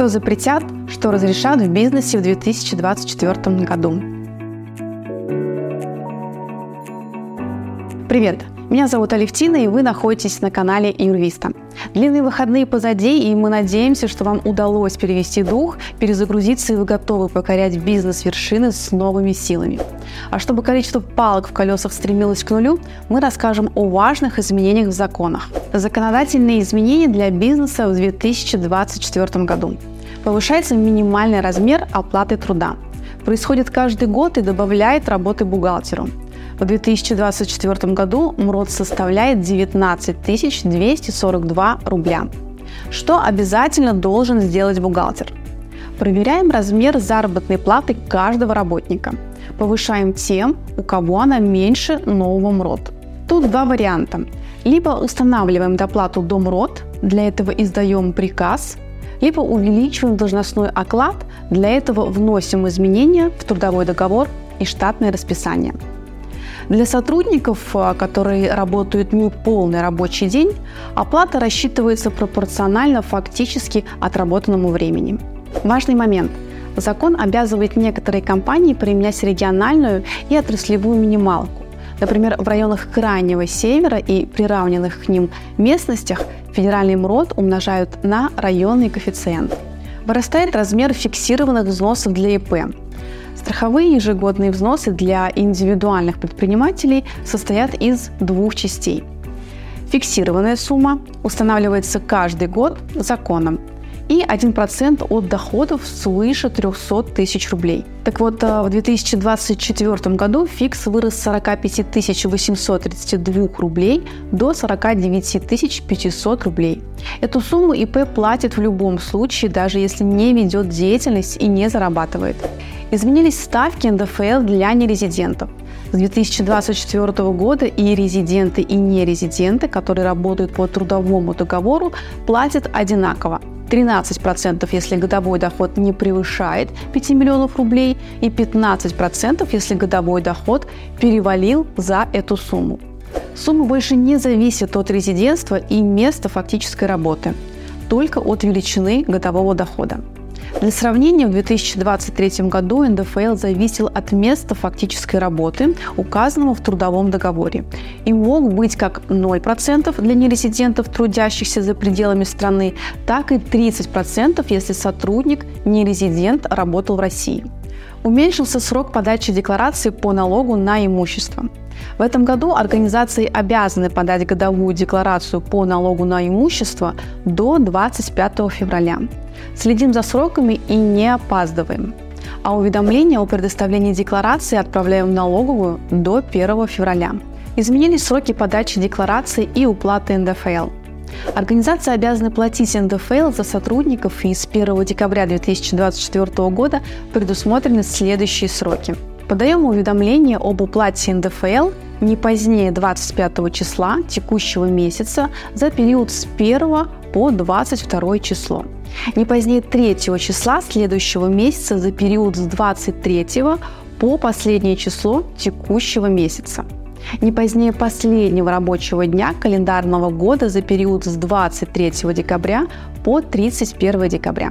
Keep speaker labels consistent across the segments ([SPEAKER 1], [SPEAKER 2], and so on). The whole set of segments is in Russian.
[SPEAKER 1] Что запретят, что разрешат в бизнесе в 2024 году. Привет! Меня зовут Алевтина, и вы находитесь на канале Юрвиста. Длинные выходные позади, и мы надеемся, что вам удалось перевести дух, перезагрузиться, и вы готовы покорять бизнес-вершины с новыми силами. А чтобы количество палок в колесах стремилось к нулю, мы расскажем о важных изменениях в законах. Законодательные изменения для бизнеса в 2024 году. Повышается минимальный размер оплаты труда. Происходит каждый год и добавляет работы бухгалтеру. В 2024 году МРОД составляет 19 242 рубля. Что обязательно должен сделать бухгалтер? Проверяем размер заработной платы каждого работника. Повышаем тем, у кого она меньше нового МРОД. Тут два варианта. Либо устанавливаем доплату до МРОД, для этого издаем приказ, либо увеличиваем должностной оклад, для этого вносим изменения в трудовой договор и штатное расписание. Для сотрудников, а, которые работают не полный рабочий день, оплата рассчитывается пропорционально фактически отработанному времени. Важный момент. Закон обязывает некоторые компании применять региональную и отраслевую минималку. Например, в районах Крайнего Севера и приравненных к ним местностях федеральный МРОД умножают на районный коэффициент. Вырастает размер фиксированных взносов для ИП. Страховые ежегодные взносы для индивидуальных предпринимателей состоят из двух частей. Фиксированная сумма устанавливается каждый год законом и 1% от доходов свыше 300 тысяч рублей. Так вот, э, в 2024 году фикс вырос с 45 832 рублей до 49 500 рублей. Эту сумму ИП платит в любом случае, даже если не ведет деятельность и не зарабатывает. Изменились ставки НДФЛ для нерезидентов. С 2024 года и резиденты, и нерезиденты, которые работают по трудовому договору, платят одинаково. 13% если годовой доход не превышает 5 миллионов рублей и 15% если годовой доход перевалил за эту сумму. Сумма больше не зависит от резидентства и места фактической работы, только от величины годового дохода. Для сравнения, в 2023 году НДФЛ зависел от места фактической работы, указанного в трудовом договоре, и мог быть как 0% для нерезидентов, трудящихся за пределами страны, так и 30%, если сотрудник нерезидент работал в России. Уменьшился срок подачи декларации по налогу на имущество. В этом году организации обязаны подать годовую декларацию по налогу на имущество до 25 февраля. Следим за сроками и не опаздываем. А уведомления о предоставлении декларации отправляем в налоговую до 1 февраля. Изменились сроки подачи декларации и уплаты НДФЛ. Организации обязаны платить НДФЛ за сотрудников и с 1 декабря 2024 года предусмотрены следующие сроки. Подаем уведомление об уплате НДФЛ не позднее 25 числа текущего месяца за период с 1 по 22 число не позднее 3 числа следующего месяца за период с 23 по последнее число текущего месяца. Не позднее последнего рабочего дня календарного года за период с 23 декабря по 31 декабря.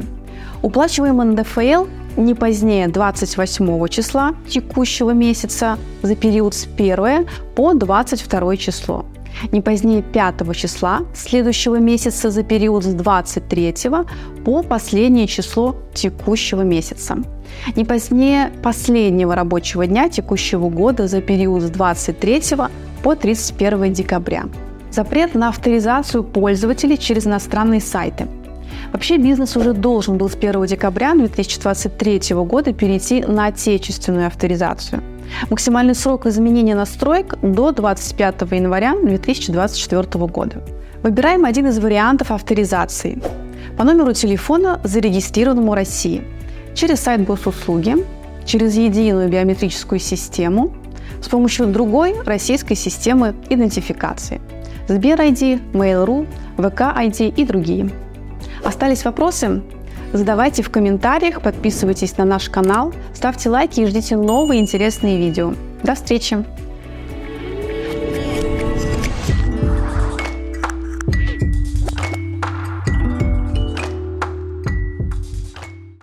[SPEAKER 1] Уплачиваем НДФЛ не позднее 28 числа текущего месяца за период с 1 по 22 число не позднее 5 числа следующего месяца за период с 23 по последнее число текущего месяца. Не позднее последнего рабочего дня текущего года за период с 23 по 31 декабря. Запрет на авторизацию пользователей через иностранные сайты. Вообще бизнес уже должен был с 1 декабря 2023 года перейти на отечественную авторизацию – Максимальный срок изменения настроек до 25 января 2024 года. Выбираем один из вариантов авторизации по номеру телефона, зарегистрированному в России, через сайт госуслуги, через единую биометрическую систему, с помощью другой российской системы идентификации – Сбер ID, Mail.ru, ВК ID и другие. Остались вопросы? Задавайте в комментариях, подписывайтесь на наш канал, ставьте лайки и ждите новые интересные видео. До встречи!